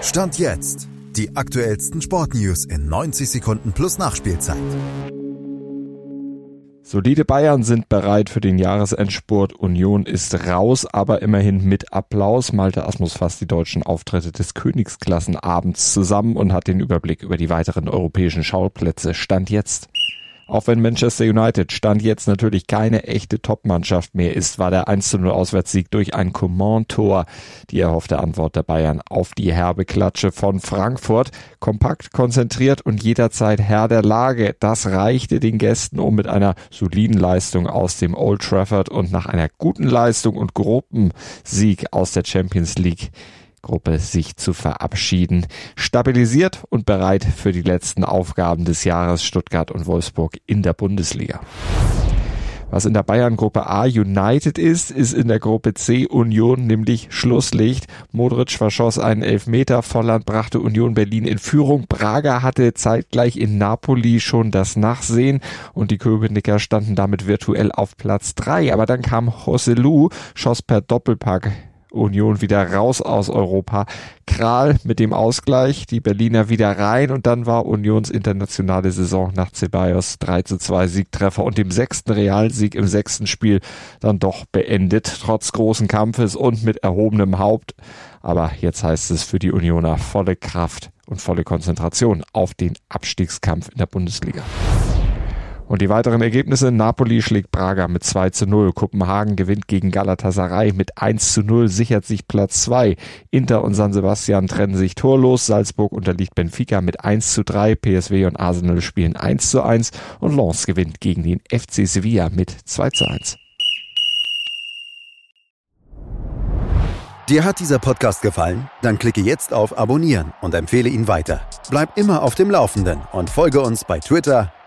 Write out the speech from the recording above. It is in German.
Stand jetzt. Die aktuellsten Sportnews in 90 Sekunden plus Nachspielzeit. Solide Bayern sind bereit für den Jahresendspurt. Union ist raus, aber immerhin mit Applaus. Malte Asmus fasst die deutschen Auftritte des Königsklassenabends zusammen und hat den Überblick über die weiteren europäischen Schauplätze. Stand jetzt. Auch wenn Manchester United Stand jetzt natürlich keine echte Topmannschaft mehr ist, war der 1 0 Auswärtssieg durch ein Command-Tor die erhoffte Antwort der Bayern auf die herbe Klatsche von Frankfurt. Kompakt, konzentriert und jederzeit Herr der Lage. Das reichte den Gästen, um mit einer soliden Leistung aus dem Old Trafford und nach einer guten Leistung und Gruppensieg aus der Champions League Gruppe sich zu verabschieden. Stabilisiert und bereit für die letzten Aufgaben des Jahres Stuttgart und Wolfsburg in der Bundesliga. Was in der Bayern-Gruppe A United ist, ist in der Gruppe C Union nämlich Schlusslicht. Modric verschoss einen Elfmeter, Volland brachte Union Berlin in Führung. Braga hatte zeitgleich in Napoli schon das Nachsehen und die Köpenicker standen damit virtuell auf Platz drei. Aber dann kam Joselu, schoss per Doppelpack Union wieder raus aus Europa. Kral mit dem Ausgleich, die Berliner wieder rein und dann war Unions internationale Saison nach Ceballos 3 zu 2 Siegtreffer und dem sechsten Realsieg im sechsten Spiel dann doch beendet, trotz großen Kampfes und mit erhobenem Haupt. Aber jetzt heißt es für die Unioner volle Kraft und volle Konzentration auf den Abstiegskampf in der Bundesliga. Und die weiteren Ergebnisse, Napoli schlägt Braga mit 2 zu 0, Kopenhagen gewinnt gegen Galatasaray mit 1 zu 0, sichert sich Platz 2, Inter und San Sebastian trennen sich torlos, Salzburg unterliegt Benfica mit 1 zu 3, PSW und Arsenal spielen 1 zu 1 und Lens gewinnt gegen den FC Sevilla mit 2 zu 1. Dir hat dieser Podcast gefallen? Dann klicke jetzt auf Abonnieren und empfehle ihn weiter. Bleib immer auf dem Laufenden und folge uns bei Twitter,